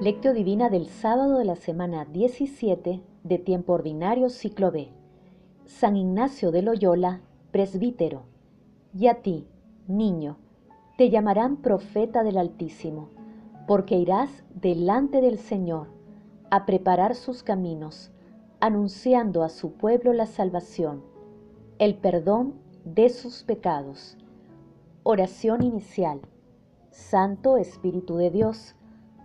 Lectio Divina del sábado de la semana 17 de tiempo ordinario ciclo B. San Ignacio de Loyola, presbítero. Y a ti, niño, te llamarán profeta del Altísimo, porque irás delante del Señor a preparar sus caminos, anunciando a su pueblo la salvación, el perdón de sus pecados. Oración inicial. Santo Espíritu de Dios,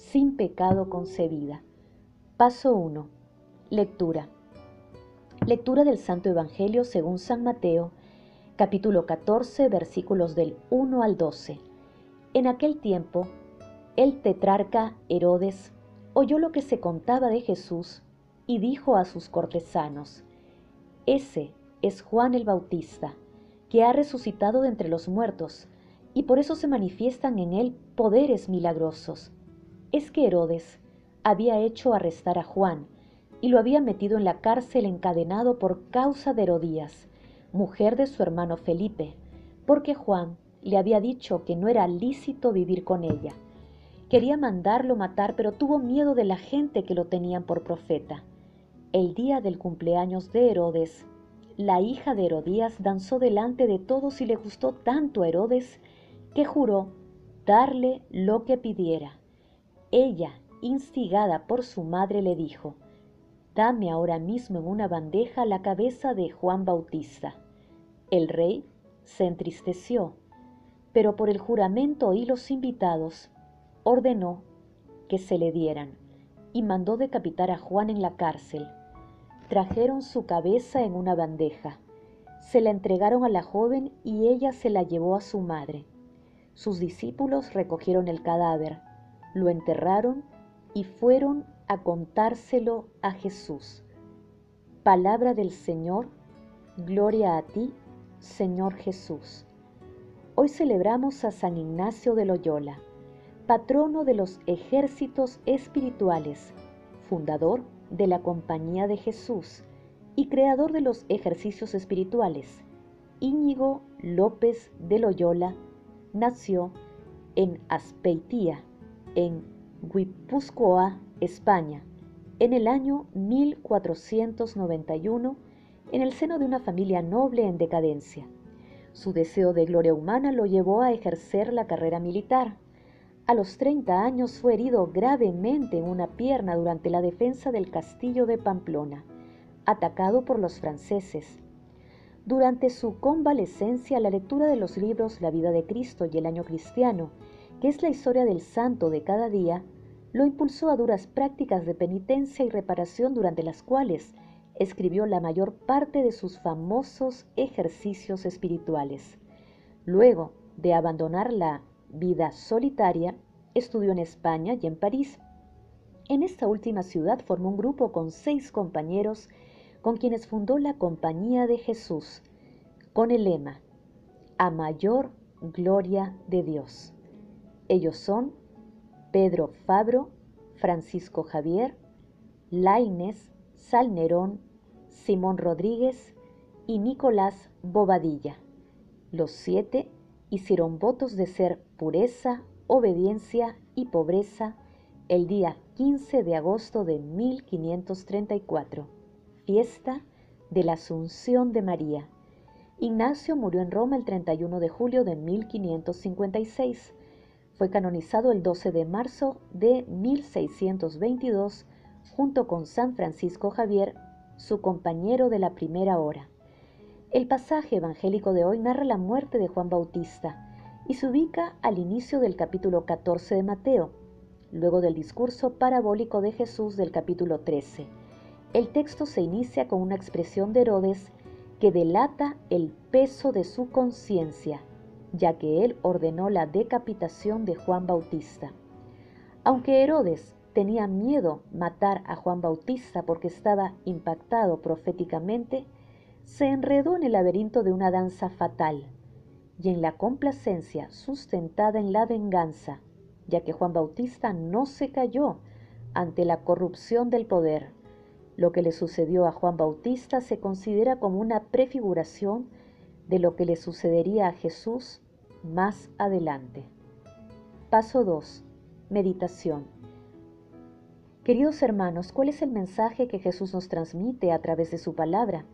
sin pecado concebida. Paso 1. Lectura. Lectura del Santo Evangelio según San Mateo, capítulo 14, versículos del 1 al 12. En aquel tiempo, el tetrarca Herodes oyó lo que se contaba de Jesús y dijo a sus cortesanos, Ese es Juan el Bautista, que ha resucitado de entre los muertos, y por eso se manifiestan en él poderes milagrosos. Es que Herodes había hecho arrestar a Juan y lo había metido en la cárcel encadenado por causa de Herodías, mujer de su hermano Felipe, porque Juan le había dicho que no era lícito vivir con ella. Quería mandarlo matar, pero tuvo miedo de la gente que lo tenían por profeta. El día del cumpleaños de Herodes, la hija de Herodías danzó delante de todos y le gustó tanto a Herodes que juró darle lo que pidiera. Ella, instigada por su madre, le dijo, Dame ahora mismo en una bandeja la cabeza de Juan Bautista. El rey se entristeció, pero por el juramento y los invitados ordenó que se le dieran y mandó decapitar a Juan en la cárcel. Trajeron su cabeza en una bandeja, se la entregaron a la joven y ella se la llevó a su madre. Sus discípulos recogieron el cadáver, lo enterraron y fueron a contárselo a Jesús. Palabra del Señor, gloria a ti, Señor Jesús. Hoy celebramos a San Ignacio de Loyola, patrono de los ejércitos espirituales, fundador de la Compañía de Jesús y creador de los ejercicios espirituales. Íñigo López de Loyola nació en Aspeitía, en Guipúzcoa, España, en el año 1491, en el seno de una familia noble en decadencia. Su deseo de gloria humana lo llevó a ejercer la carrera militar. A los 30 años fue herido gravemente en una pierna durante la defensa del castillo de Pamplona, atacado por los franceses. Durante su convalecencia, la lectura de los libros La vida de Cristo y el año cristiano, que es la historia del santo de cada día, lo impulsó a duras prácticas de penitencia y reparación durante las cuales escribió la mayor parte de sus famosos ejercicios espirituales. Luego de abandonar la vida solitaria, estudió en España y en París. En esta última ciudad formó un grupo con seis compañeros con quienes fundó la Compañía de Jesús, con el lema, A mayor gloria de Dios. Ellos son Pedro Fabro, Francisco Javier, Laines, Salnerón, Simón Rodríguez y Nicolás Bobadilla. Los siete hicieron votos de ser pureza, obediencia y pobreza el día 15 de agosto de 1534 fiesta de la Asunción de María. Ignacio murió en Roma el 31 de julio de 1556. Fue canonizado el 12 de marzo de 1622 junto con San Francisco Javier, su compañero de la primera hora. El pasaje evangélico de hoy narra la muerte de Juan Bautista y se ubica al inicio del capítulo 14 de Mateo, luego del discurso parabólico de Jesús del capítulo 13 el texto se inicia con una expresión de Herodes que delata el peso de su conciencia, ya que él ordenó la decapitación de Juan Bautista. Aunque Herodes tenía miedo matar a Juan Bautista porque estaba impactado proféticamente, se enredó en el laberinto de una danza fatal y en la complacencia sustentada en la venganza, ya que Juan Bautista no se cayó ante la corrupción del poder. Lo que le sucedió a Juan Bautista se considera como una prefiguración de lo que le sucedería a Jesús más adelante. Paso 2. Meditación. Queridos hermanos, ¿cuál es el mensaje que Jesús nos transmite a través de su palabra?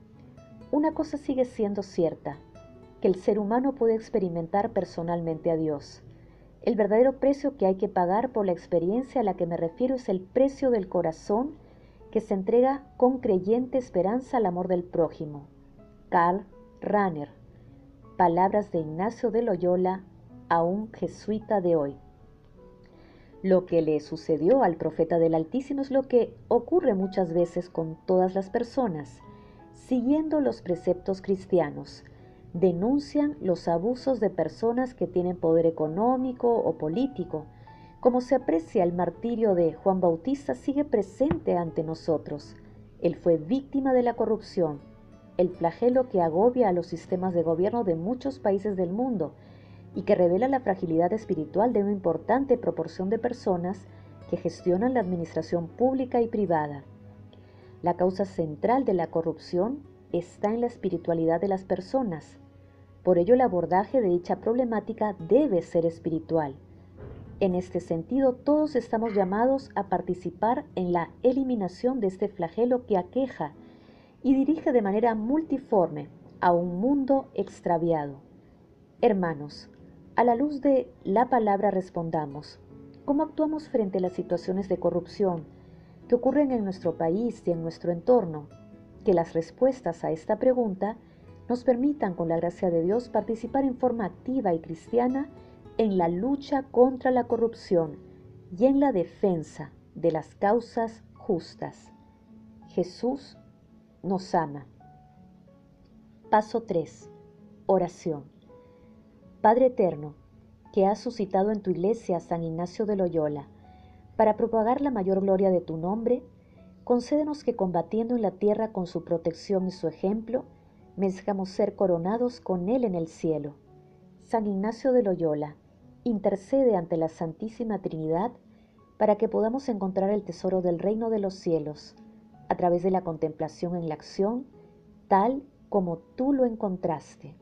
Una cosa sigue siendo cierta, que el ser humano puede experimentar personalmente a Dios. El verdadero precio que hay que pagar por la experiencia a la que me refiero es el precio del corazón que se entrega con creyente esperanza al amor del prójimo. Karl Rahner. Palabras de Ignacio de Loyola a un jesuita de hoy. Lo que le sucedió al profeta del Altísimo es lo que ocurre muchas veces con todas las personas. Siguiendo los preceptos cristianos, denuncian los abusos de personas que tienen poder económico o político. Como se aprecia el martirio de Juan Bautista sigue presente ante nosotros. Él fue víctima de la corrupción, el flagelo que agobia a los sistemas de gobierno de muchos países del mundo y que revela la fragilidad espiritual de una importante proporción de personas que gestionan la administración pública y privada. La causa central de la corrupción está en la espiritualidad de las personas. Por ello el abordaje de dicha problemática debe ser espiritual. En este sentido, todos estamos llamados a participar en la eliminación de este flagelo que aqueja y dirige de manera multiforme a un mundo extraviado. Hermanos, a la luz de la palabra respondamos, ¿cómo actuamos frente a las situaciones de corrupción que ocurren en nuestro país y en nuestro entorno? Que las respuestas a esta pregunta nos permitan, con la gracia de Dios, participar en forma activa y cristiana en la lucha contra la corrupción y en la defensa de las causas justas. Jesús nos ama. Paso 3. Oración. Padre Eterno, que has suscitado en tu iglesia a San Ignacio de Loyola, para propagar la mayor gloria de tu nombre, concédenos que combatiendo en la tierra con su protección y su ejemplo, merezcamos ser coronados con él en el cielo. San Ignacio de Loyola, intercede ante la Santísima Trinidad para que podamos encontrar el tesoro del reino de los cielos, a través de la contemplación en la acción, tal como tú lo encontraste.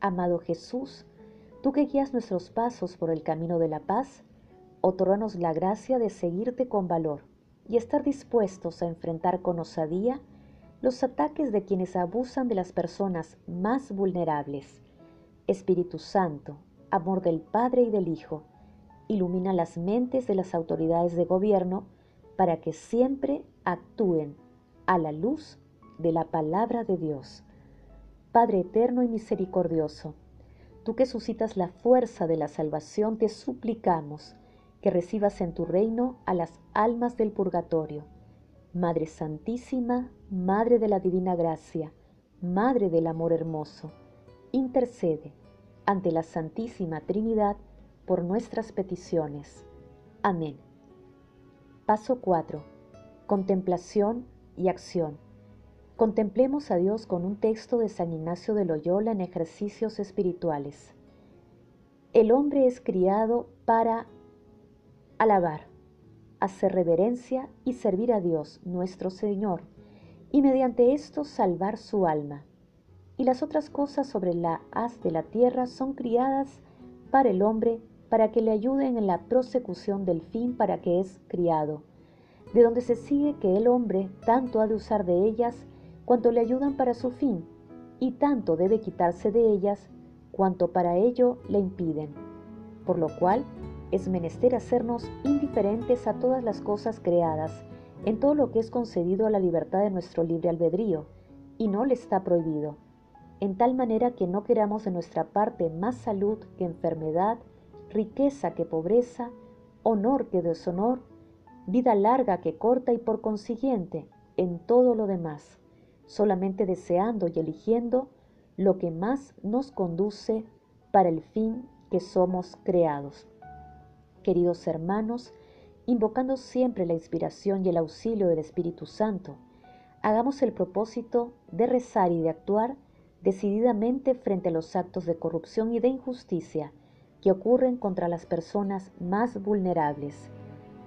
Amado Jesús, Tú que guías nuestros pasos por el camino de la paz, otorganos la gracia de seguirte con valor y estar dispuestos a enfrentar con osadía los ataques de quienes abusan de las personas más vulnerables. Espíritu Santo, amor del Padre y del Hijo, ilumina las mentes de las autoridades de gobierno para que siempre actúen a la luz de la palabra de Dios. Padre eterno y misericordioso, Tú que suscitas la fuerza de la salvación, te suplicamos que recibas en tu reino a las almas del purgatorio. Madre Santísima, Madre de la Divina Gracia, Madre del Amor Hermoso, intercede ante la Santísima Trinidad por nuestras peticiones. Amén. Paso 4. Contemplación y acción. Contemplemos a Dios con un texto de San Ignacio de Loyola en ejercicios espirituales. El hombre es criado para alabar, hacer reverencia y servir a Dios, nuestro Señor, y mediante esto salvar su alma. Y las otras cosas sobre la haz de la tierra son criadas para el hombre para que le ayuden en la prosecución del fin para que es criado, de donde se sigue que el hombre tanto ha de usar de ellas cuanto le ayudan para su fin, y tanto debe quitarse de ellas cuanto para ello le impiden. Por lo cual, es menester hacernos indiferentes a todas las cosas creadas, en todo lo que es concedido a la libertad de nuestro libre albedrío, y no le está prohibido, en tal manera que no queramos de nuestra parte más salud que enfermedad, riqueza que pobreza, honor que deshonor, vida larga que corta y por consiguiente en todo lo demás solamente deseando y eligiendo lo que más nos conduce para el fin que somos creados. Queridos hermanos, invocando siempre la inspiración y el auxilio del Espíritu Santo, hagamos el propósito de rezar y de actuar decididamente frente a los actos de corrupción y de injusticia que ocurren contra las personas más vulnerables.